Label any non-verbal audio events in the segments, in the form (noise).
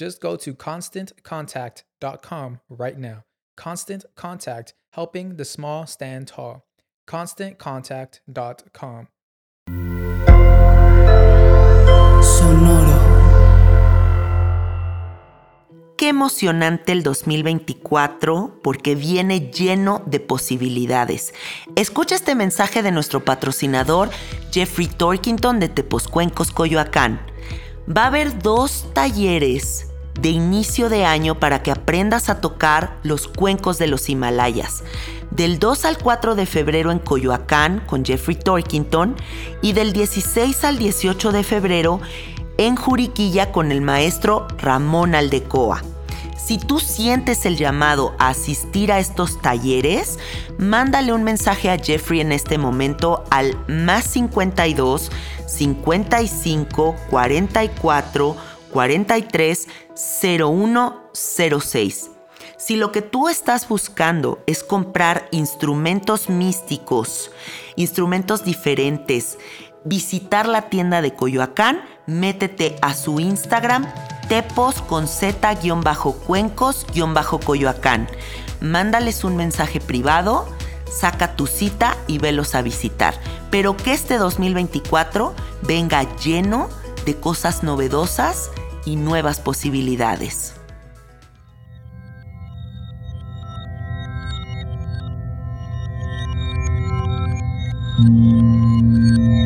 Just go to constantcontact.com right now. Constant Contact, helping the small stand tall. ConstantContact.com. Sonoro. Qué emocionante el 2024 porque viene lleno de posibilidades. Escucha este mensaje de nuestro patrocinador Jeffrey Torkington de Teposcuencos, Coyoacán. Va a haber dos talleres de inicio de año para que aprendas a tocar los cuencos de los Himalayas. Del 2 al 4 de febrero en Coyoacán con Jeffrey Torkington y del 16 al 18 de febrero en Juriquilla con el maestro Ramón Aldecoa. Si tú sientes el llamado a asistir a estos talleres, mándale un mensaje a Jeffrey en este momento al más 52 55 44 43 0106. Si lo que tú estás buscando es comprar instrumentos místicos, instrumentos diferentes, visitar la tienda de Coyoacán, métete a su Instagram tepos con z-cuencos-coyoacán. Mándales un mensaje privado, saca tu cita y velos a visitar. Pero que este 2024 venga lleno de cosas novedosas y nuevas posibilidades.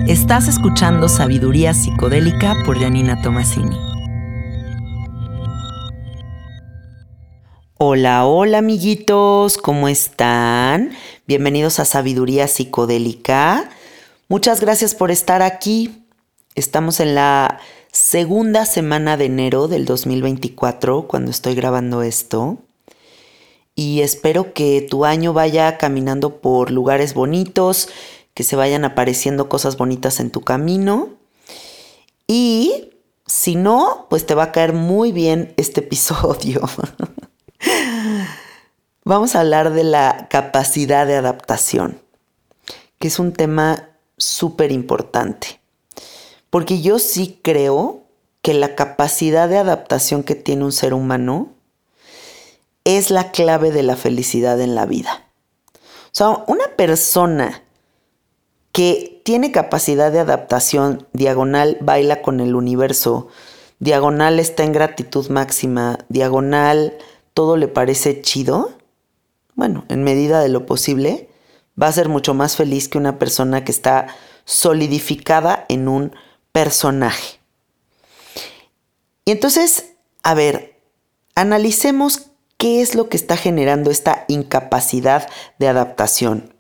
Estás escuchando Sabiduría Psicodélica por Janina Tomasini. Hola, hola amiguitos, ¿cómo están? Bienvenidos a Sabiduría Psicodélica. Muchas gracias por estar aquí. Estamos en la segunda semana de enero del 2024 cuando estoy grabando esto. Y espero que tu año vaya caminando por lugares bonitos, que se vayan apareciendo cosas bonitas en tu camino. Y si no, pues te va a caer muy bien este episodio. (laughs) Vamos a hablar de la capacidad de adaptación, que es un tema súper importante. Porque yo sí creo que la capacidad de adaptación que tiene un ser humano es la clave de la felicidad en la vida. O sea, una persona que tiene capacidad de adaptación, diagonal baila con el universo, diagonal está en gratitud máxima, diagonal todo le parece chido, bueno, en medida de lo posible, va a ser mucho más feliz que una persona que está solidificada en un personaje. Y entonces, a ver, analicemos qué es lo que está generando esta incapacidad de adaptación.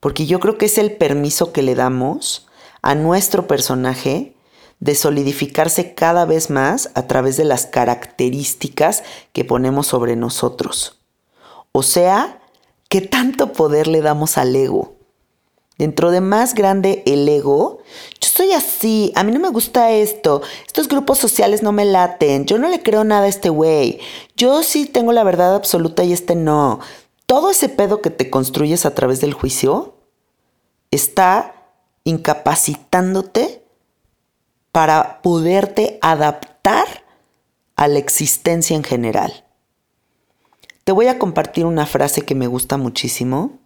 Porque yo creo que es el permiso que le damos a nuestro personaje de solidificarse cada vez más a través de las características que ponemos sobre nosotros. O sea, ¿qué tanto poder le damos al ego? Dentro de más grande el ego, yo soy así, a mí no me gusta esto, estos grupos sociales no me laten, yo no le creo nada a este güey, yo sí tengo la verdad absoluta y este no. Todo ese pedo que te construyes a través del juicio está incapacitándote para poderte adaptar a la existencia en general. Te voy a compartir una frase que me gusta muchísimo.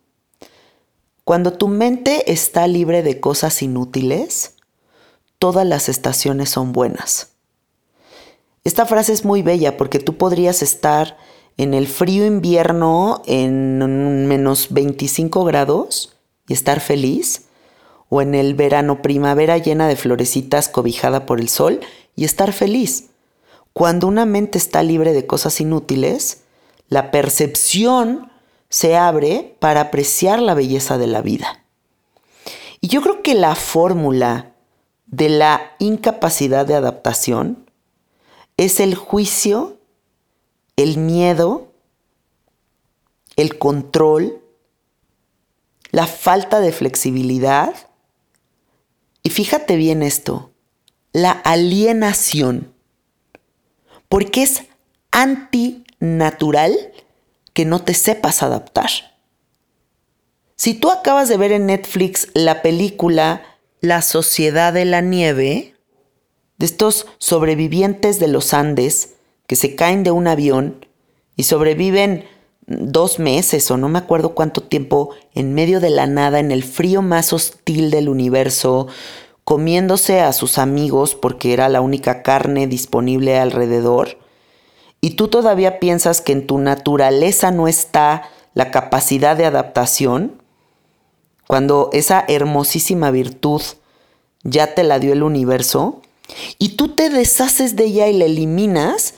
Cuando tu mente está libre de cosas inútiles, todas las estaciones son buenas. Esta frase es muy bella porque tú podrías estar en el frío invierno en menos 25 grados y estar feliz o en el verano primavera llena de florecitas cobijada por el sol y estar feliz. Cuando una mente está libre de cosas inútiles, la percepción se abre para apreciar la belleza de la vida. Y yo creo que la fórmula de la incapacidad de adaptación es el juicio, el miedo, el control, la falta de flexibilidad y fíjate bien esto, la alienación, porque es antinatural que no te sepas adaptar. Si tú acabas de ver en Netflix la película La Sociedad de la Nieve, de estos sobrevivientes de los Andes que se caen de un avión y sobreviven dos meses o no me acuerdo cuánto tiempo en medio de la nada, en el frío más hostil del universo, comiéndose a sus amigos porque era la única carne disponible alrededor, y tú todavía piensas que en tu naturaleza no está la capacidad de adaptación, cuando esa hermosísima virtud ya te la dio el universo, y tú te deshaces de ella y la eliminas,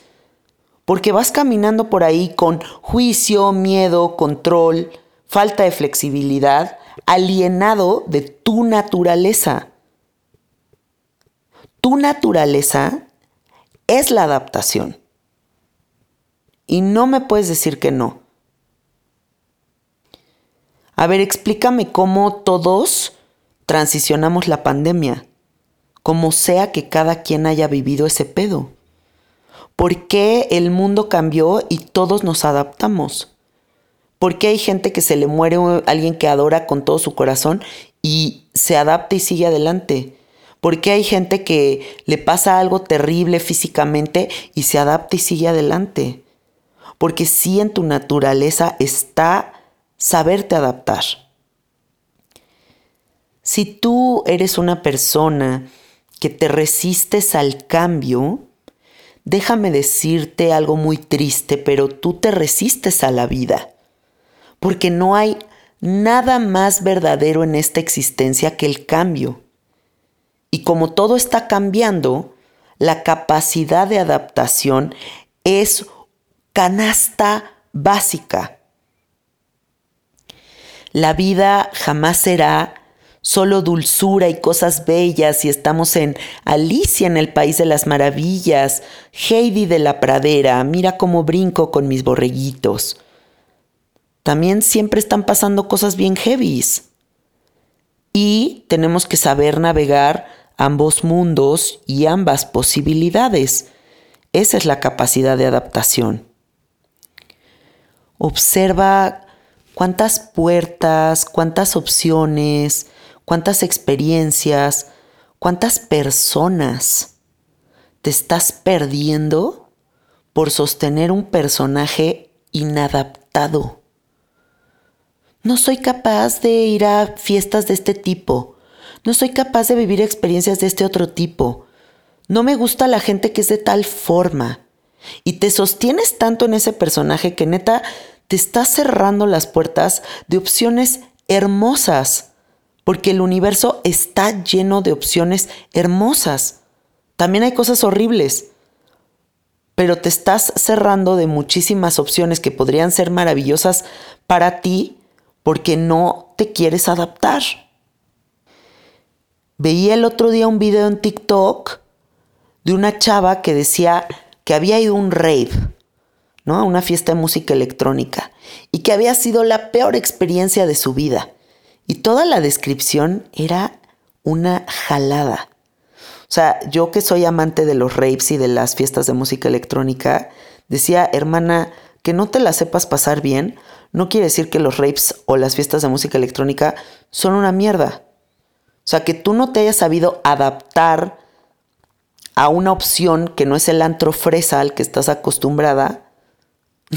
porque vas caminando por ahí con juicio, miedo, control, falta de flexibilidad, alienado de tu naturaleza. Tu naturaleza es la adaptación. Y no me puedes decir que no. A ver, explícame cómo todos transicionamos la pandemia, como sea que cada quien haya vivido ese pedo. ¿Por qué el mundo cambió y todos nos adaptamos? ¿Por qué hay gente que se le muere alguien que adora con todo su corazón y se adapta y sigue adelante? ¿Por qué hay gente que le pasa algo terrible físicamente y se adapta y sigue adelante? Porque sí en tu naturaleza está saberte adaptar. Si tú eres una persona que te resistes al cambio, déjame decirte algo muy triste, pero tú te resistes a la vida, porque no hay nada más verdadero en esta existencia que el cambio. Y como todo está cambiando, la capacidad de adaptación es canasta básica. La vida jamás será solo dulzura y cosas bellas y estamos en Alicia en el País de las Maravillas, Heidi de la Pradera, mira cómo brinco con mis borreguitos. También siempre están pasando cosas bien heavies. Y tenemos que saber navegar ambos mundos y ambas posibilidades. Esa es la capacidad de adaptación. Observa cuántas puertas, cuántas opciones, cuántas experiencias, cuántas personas te estás perdiendo por sostener un personaje inadaptado. No soy capaz de ir a fiestas de este tipo. No soy capaz de vivir experiencias de este otro tipo. No me gusta la gente que es de tal forma. Y te sostienes tanto en ese personaje que neta te estás cerrando las puertas de opciones hermosas porque el universo está lleno de opciones hermosas. También hay cosas horribles. pero te estás cerrando de muchísimas opciones que podrían ser maravillosas para ti porque no te quieres adaptar. Veía el otro día un video en TikTok de una chava que decía que había ido a un rave, ¿no? A una fiesta de música electrónica y que había sido la peor experiencia de su vida. Y toda la descripción era una jalada. O sea, yo que soy amante de los raves y de las fiestas de música electrónica, decía, hermana, que no te la sepas pasar bien, no quiere decir que los raves o las fiestas de música electrónica son una mierda. O sea, que tú no te hayas sabido adaptar a una opción que no es el antro fresa al que estás acostumbrada,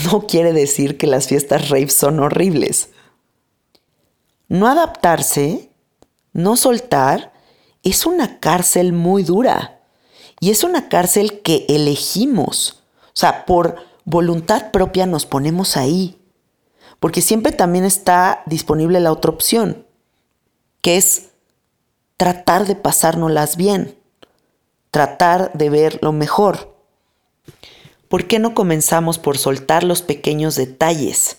no quiere decir que las fiestas raves son horribles. No adaptarse, no soltar, es una cárcel muy dura. Y es una cárcel que elegimos. O sea, por voluntad propia nos ponemos ahí. Porque siempre también está disponible la otra opción, que es tratar de pasárnoslas bien, tratar de ver lo mejor. ¿Por qué no comenzamos por soltar los pequeños detalles?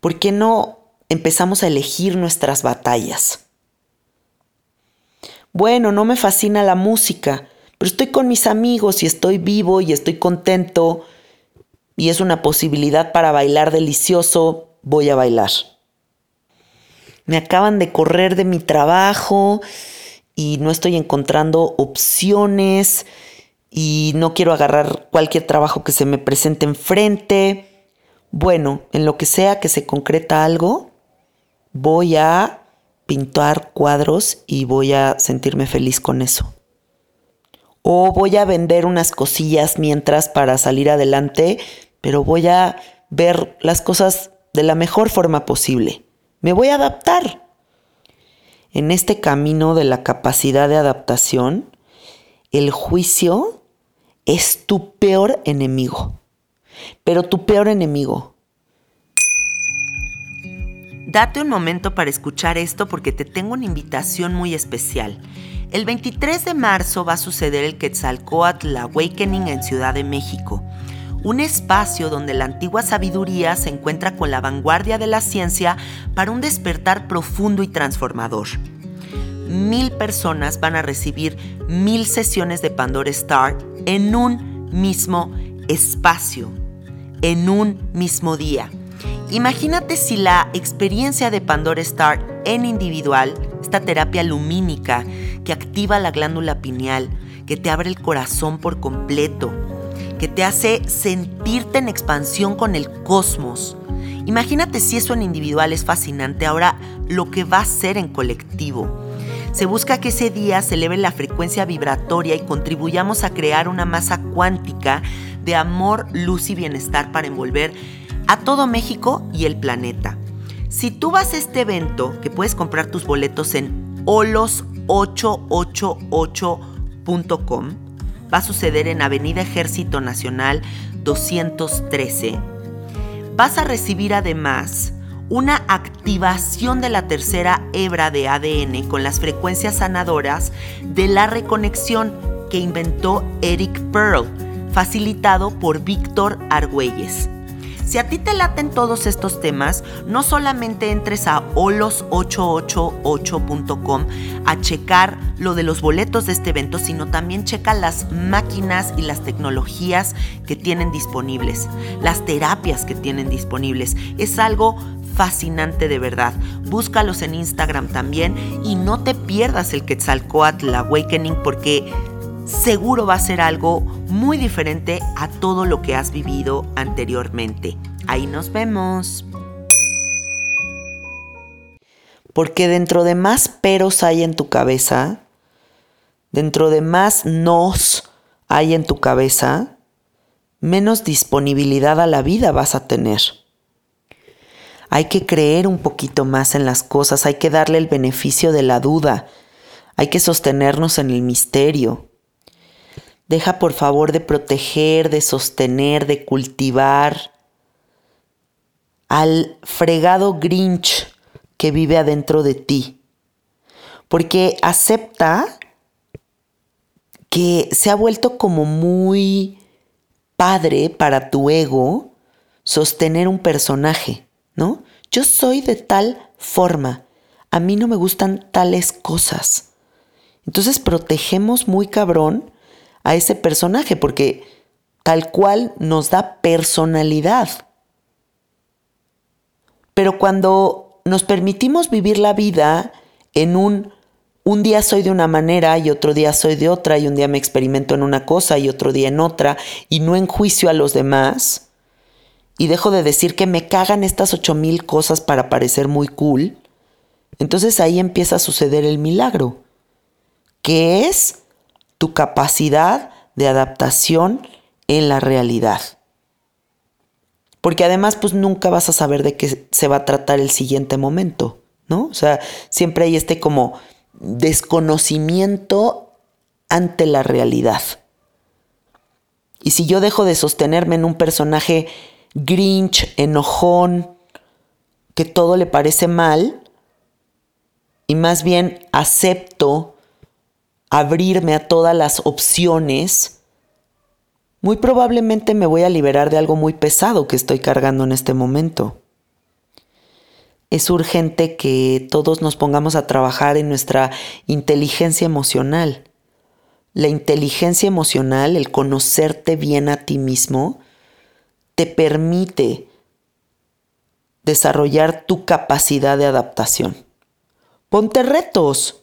¿Por qué no empezamos a elegir nuestras batallas? Bueno, no me fascina la música, pero estoy con mis amigos y estoy vivo y estoy contento y es una posibilidad para bailar delicioso, voy a bailar me acaban de correr de mi trabajo y no estoy encontrando opciones y no quiero agarrar cualquier trabajo que se me presente enfrente. Bueno, en lo que sea que se concreta algo, voy a pintar cuadros y voy a sentirme feliz con eso. O voy a vender unas cosillas mientras para salir adelante, pero voy a ver las cosas de la mejor forma posible. Me voy a adaptar. En este camino de la capacidad de adaptación, el juicio es tu peor enemigo. Pero tu peor enemigo. Date un momento para escuchar esto porque te tengo una invitación muy especial. El 23 de marzo va a suceder el Quetzalcoatl Awakening en Ciudad de México un espacio donde la antigua sabiduría se encuentra con la vanguardia de la ciencia para un despertar profundo y transformador. Mil personas van a recibir mil sesiones de Pandora Star en un mismo espacio, en un mismo día. Imagínate si la experiencia de Pandora Star en individual, esta terapia lumínica que activa la glándula pineal, que te abre el corazón por completo, que te hace sentirte en expansión con el cosmos. Imagínate si eso en individual es fascinante, ahora lo que va a ser en colectivo. Se busca que ese día se eleve la frecuencia vibratoria y contribuyamos a crear una masa cuántica de amor, luz y bienestar para envolver a todo México y el planeta. Si tú vas a este evento, que puedes comprar tus boletos en olos888.com, va a suceder en Avenida Ejército Nacional 213. Vas a recibir además una activación de la tercera hebra de ADN con las frecuencias sanadoras de la reconexión que inventó Eric Pearl, facilitado por Víctor Argüelles. Si a ti te laten todos estos temas, no solamente entres a olos888.com a checar lo de los boletos de este evento, sino también checa las máquinas y las tecnologías que tienen disponibles, las terapias que tienen disponibles. Es algo fascinante de verdad. Búscalos en Instagram también y no te pierdas el Quetzalcoatl Awakening porque seguro va a ser algo muy diferente a todo lo que has vivido anteriormente. Ahí nos vemos. Porque dentro de más peros hay en tu cabeza, dentro de más nos hay en tu cabeza, menos disponibilidad a la vida vas a tener. Hay que creer un poquito más en las cosas, hay que darle el beneficio de la duda, hay que sostenernos en el misterio. Deja por favor de proteger, de sostener, de cultivar al fregado Grinch que vive adentro de ti. Porque acepta que se ha vuelto como muy padre para tu ego sostener un personaje, ¿no? Yo soy de tal forma, a mí no me gustan tales cosas. Entonces protegemos muy cabrón a ese personaje porque tal cual nos da personalidad. Pero cuando nos permitimos vivir la vida en un un día soy de una manera y otro día soy de otra y un día me experimento en una cosa y otro día en otra y no enjuicio a los demás y dejo de decir que me cagan estas ocho mil cosas para parecer muy cool, entonces ahí empieza a suceder el milagro, que es tu capacidad de adaptación en la realidad. Porque además pues nunca vas a saber de qué se va a tratar el siguiente momento, ¿no? O sea, siempre hay este como desconocimiento ante la realidad. Y si yo dejo de sostenerme en un personaje grinch, enojón, que todo le parece mal, y más bien acepto abrirme a todas las opciones, muy probablemente me voy a liberar de algo muy pesado que estoy cargando en este momento es urgente que todos nos pongamos a trabajar en nuestra inteligencia emocional. La inteligencia emocional, el conocerte bien a ti mismo, te permite desarrollar tu capacidad de adaptación. Ponte retos.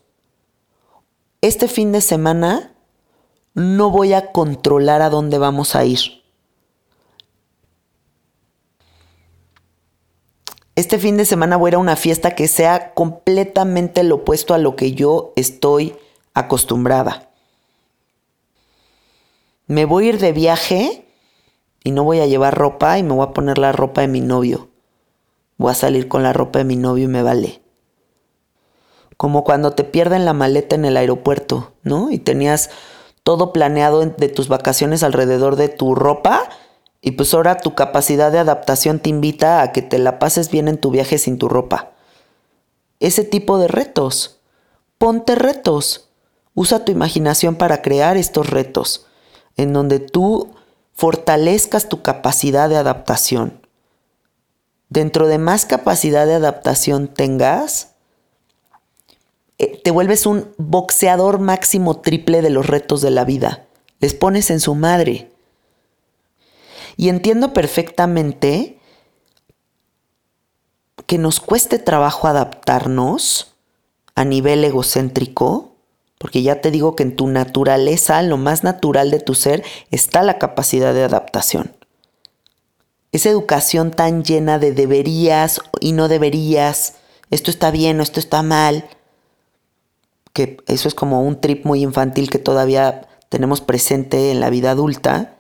Este fin de semana no voy a controlar a dónde vamos a ir. este fin de semana voy a ir a una fiesta que sea completamente lo opuesto a lo que yo estoy acostumbrada. Me voy a ir de viaje y no voy a llevar ropa y me voy a poner la ropa de mi novio. Voy a salir con la ropa de mi novio y me vale. Como cuando te pierden la maleta en el aeropuerto, ¿no? Y tenías todo planeado de tus vacaciones alrededor de tu ropa y pues ahora tu capacidad de adaptación te invita a que te la pases bien en tu viaje sin tu ropa. Ese tipo de retos. Ponte retos. Usa tu imaginación para crear estos retos, en donde tú fortalezcas tu capacidad de adaptación. Dentro de más capacidad de adaptación tengas, te vuelves un boxeador máximo triple de los retos de la vida. Les pones en su madre. Y entiendo perfectamente que nos cueste trabajo adaptarnos a nivel egocéntrico, porque ya te digo que en tu naturaleza, lo más natural de tu ser, está la capacidad de adaptación. Esa educación tan llena de deberías y no deberías, esto está bien o esto está mal, que eso es como un trip muy infantil que todavía tenemos presente en la vida adulta,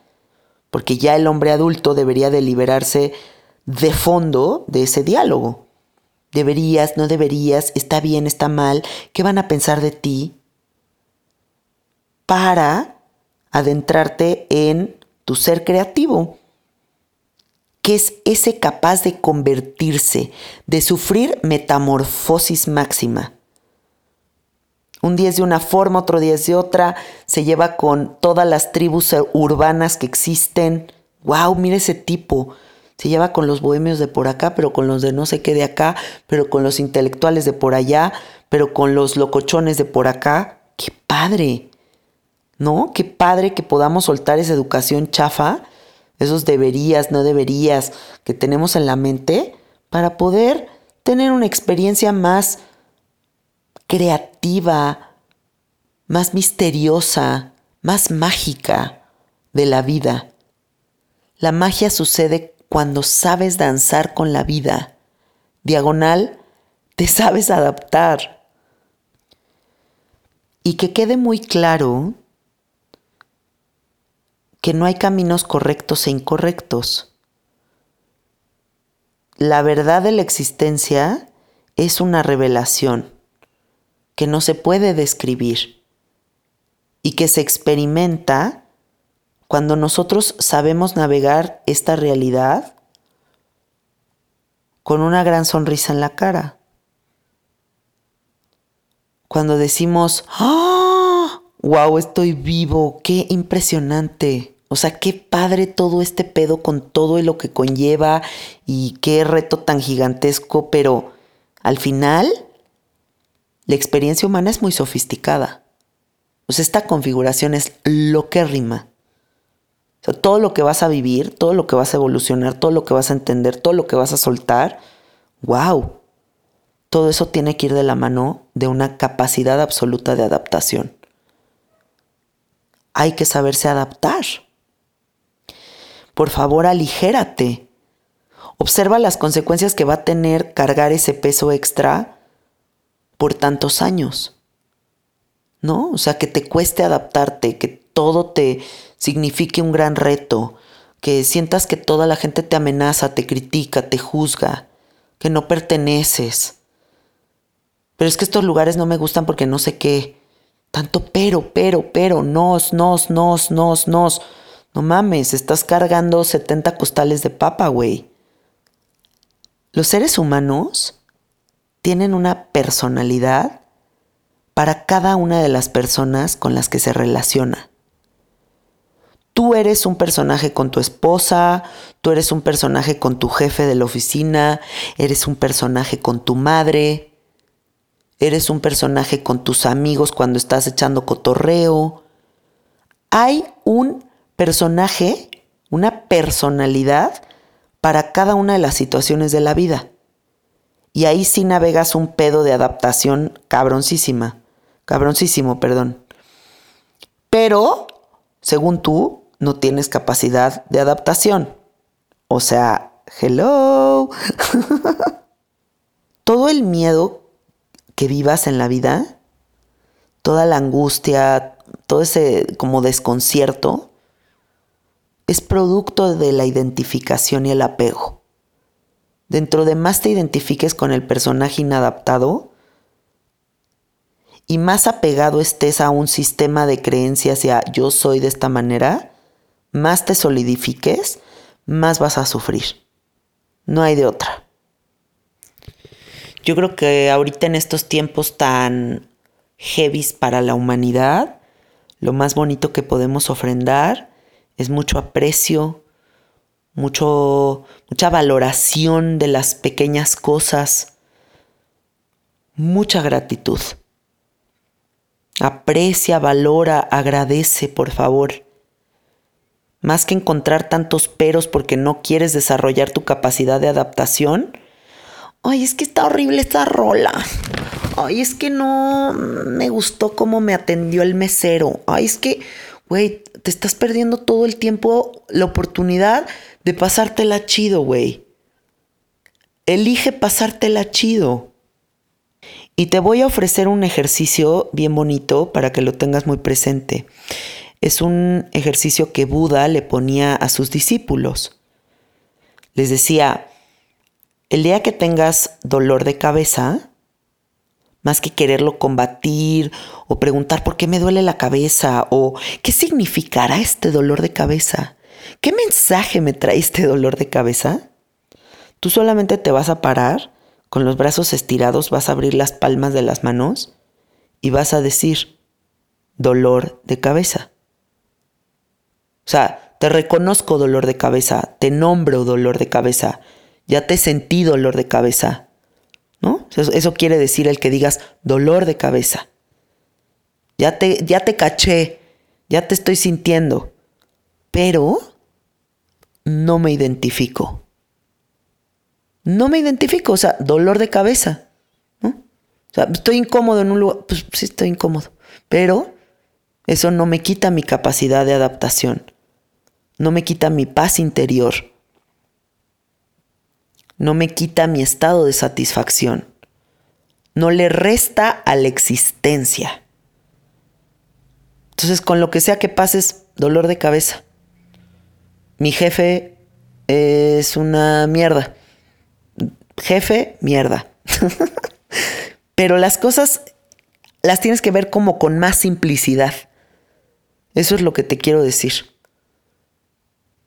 porque ya el hombre adulto debería de liberarse de fondo de ese diálogo. Deberías, no deberías, está bien, está mal, ¿qué van a pensar de ti? Para adentrarte en tu ser creativo, que es ese capaz de convertirse, de sufrir metamorfosis máxima. Un día es de una forma, otro día es de otra. Se lleva con todas las tribus urbanas que existen. ¡Wow! Mira ese tipo. Se lleva con los bohemios de por acá, pero con los de no sé qué de acá, pero con los intelectuales de por allá, pero con los locochones de por acá. ¡Qué padre! ¿No? Qué padre que podamos soltar esa educación chafa, esos deberías, no deberías que tenemos en la mente, para poder tener una experiencia más creativa, más misteriosa, más mágica de la vida. La magia sucede cuando sabes danzar con la vida. Diagonal, te sabes adaptar. Y que quede muy claro que no hay caminos correctos e incorrectos. La verdad de la existencia es una revelación que no se puede describir y que se experimenta cuando nosotros sabemos navegar esta realidad con una gran sonrisa en la cara. Cuando decimos, ¡ah! ¡Wow! Estoy vivo, qué impresionante. O sea, qué padre todo este pedo con todo lo que conlleva y qué reto tan gigantesco, pero al final la experiencia humana es muy sofisticada. Sea, esta configuración es lo que rima. O sea, todo lo que vas a vivir, todo lo que vas a evolucionar, todo lo que vas a entender, todo lo que vas a soltar, wow. Todo eso tiene que ir de la mano de una capacidad absoluta de adaptación. Hay que saberse adaptar. Por favor, aligérate. Observa las consecuencias que va a tener cargar ese peso extra por tantos años. ¿No? O sea, que te cueste adaptarte, que todo te signifique un gran reto, que sientas que toda la gente te amenaza, te critica, te juzga, que no perteneces. Pero es que estos lugares no me gustan porque no sé qué. Tanto pero, pero, pero, nos, nos, nos, nos, nos. No mames, estás cargando 70 costales de papa, güey. Los seres humanos tienen una personalidad para cada una de las personas con las que se relaciona. Tú eres un personaje con tu esposa, tú eres un personaje con tu jefe de la oficina, eres un personaje con tu madre, eres un personaje con tus amigos cuando estás echando cotorreo. Hay un personaje, una personalidad para cada una de las situaciones de la vida. Y ahí sí navegas un pedo de adaptación cabroncísima. Cabroncísimo, perdón. Pero, según tú, no tienes capacidad de adaptación. O sea, hello. (laughs) Todo el miedo que vivas en la vida, toda la angustia, todo ese como desconcierto, es producto de la identificación y el apego. Dentro de más te identifiques con el personaje inadaptado y más apegado estés a un sistema de creencias y a yo soy de esta manera, más te solidifiques, más vas a sufrir. No hay de otra. Yo creo que ahorita en estos tiempos tan heavies para la humanidad, lo más bonito que podemos ofrendar es mucho aprecio, mucho, mucha valoración de las pequeñas cosas, mucha gratitud. Aprecia, valora, agradece, por favor. Más que encontrar tantos peros porque no quieres desarrollar tu capacidad de adaptación. Ay, es que está horrible esta rola. Ay, es que no me gustó cómo me atendió el mesero. Ay, es que güey, te estás perdiendo todo el tiempo la oportunidad de pasártela chido, güey. Elige pasártela chido. Y te voy a ofrecer un ejercicio bien bonito para que lo tengas muy presente. Es un ejercicio que Buda le ponía a sus discípulos. Les decía, el día que tengas dolor de cabeza, más que quererlo combatir o preguntar por qué me duele la cabeza o qué significará este dolor de cabeza. ¿Qué mensaje me trae este dolor de cabeza? Tú solamente te vas a parar, con los brazos estirados vas a abrir las palmas de las manos y vas a decir, dolor de cabeza. O sea, te reconozco dolor de cabeza, te nombro dolor de cabeza, ya te sentí dolor de cabeza ¿no? Eso, quiere decir el que digas dolor de cabeza. Ya te, ya te caché, ya te estoy sintiendo, pero no me identifico. No me identifico, o sea, dolor de cabeza. ¿no? O sea, estoy incómodo en un lugar, pues sí estoy incómodo, pero eso no me quita mi capacidad de adaptación, no me quita mi paz interior no me quita mi estado de satisfacción, no le resta a la existencia. Entonces, con lo que sea que pases, dolor de cabeza. Mi jefe es una mierda. Jefe, mierda. (laughs) Pero las cosas las tienes que ver como con más simplicidad. Eso es lo que te quiero decir.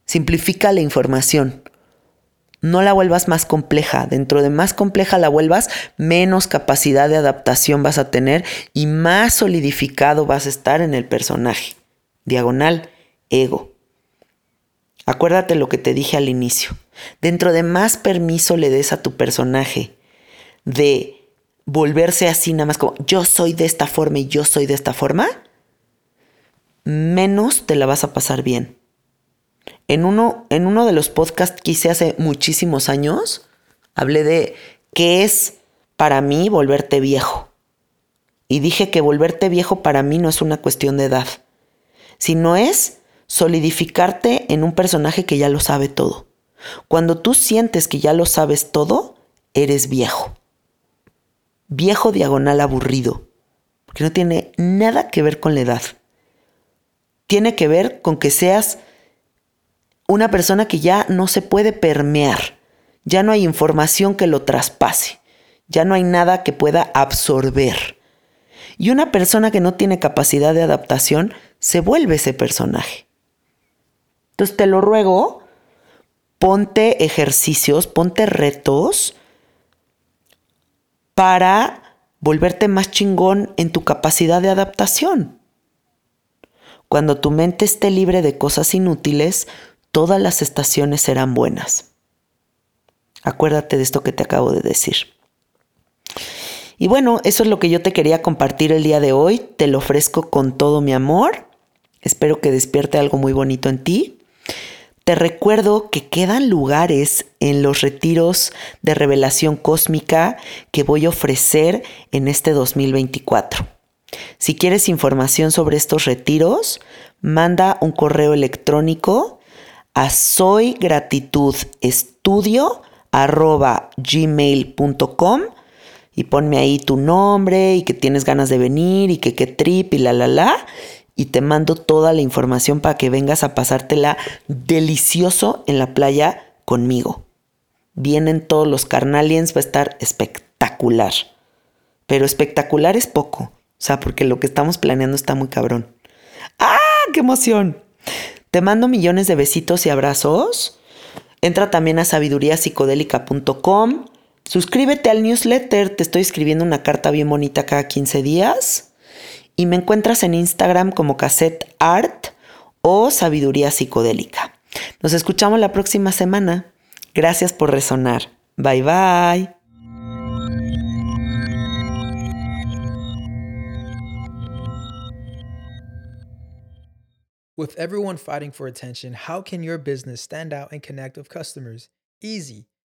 Simplifica la información no la vuelvas más compleja. Dentro de más compleja la vuelvas, menos capacidad de adaptación vas a tener y más solidificado vas a estar en el personaje. Diagonal, ego. Acuérdate lo que te dije al inicio. Dentro de más permiso le des a tu personaje de volverse así nada más como yo soy de esta forma y yo soy de esta forma, menos te la vas a pasar bien. En uno, en uno de los podcasts que hice hace muchísimos años, hablé de qué es para mí volverte viejo. Y dije que volverte viejo para mí no es una cuestión de edad, sino es solidificarte en un personaje que ya lo sabe todo. Cuando tú sientes que ya lo sabes todo, eres viejo. Viejo diagonal aburrido, porque no tiene nada que ver con la edad. Tiene que ver con que seas una persona que ya no se puede permear, ya no hay información que lo traspase, ya no hay nada que pueda absorber. Y una persona que no tiene capacidad de adaptación se vuelve ese personaje. Entonces te lo ruego, ponte ejercicios, ponte retos para volverte más chingón en tu capacidad de adaptación. Cuando tu mente esté libre de cosas inútiles, todas las estaciones serán buenas. Acuérdate de esto que te acabo de decir. Y bueno, eso es lo que yo te quería compartir el día de hoy. Te lo ofrezco con todo mi amor. Espero que despierte algo muy bonito en ti. Te recuerdo que quedan lugares en los retiros de revelación cósmica que voy a ofrecer en este 2024. Si quieres información sobre estos retiros, manda un correo electrónico a soygratitudestudio.gmail.com y ponme ahí tu nombre y que tienes ganas de venir y que qué trip y la la la y te mando toda la información para que vengas a pasártela delicioso en la playa conmigo. Vienen todos los carnaliens, va a estar espectacular. Pero espectacular es poco, o sea, porque lo que estamos planeando está muy cabrón. ¡Ah, qué emoción! Te mando millones de besitos y abrazos. Entra también a sabiduríapsicodélica.com. Suscríbete al newsletter, te estoy escribiendo una carta bien bonita cada 15 días y me encuentras en Instagram como cassette art o sabiduría psicodélica. Nos escuchamos la próxima semana. Gracias por resonar. Bye bye. With everyone fighting for attention, how can your business stand out and connect with customers? Easy.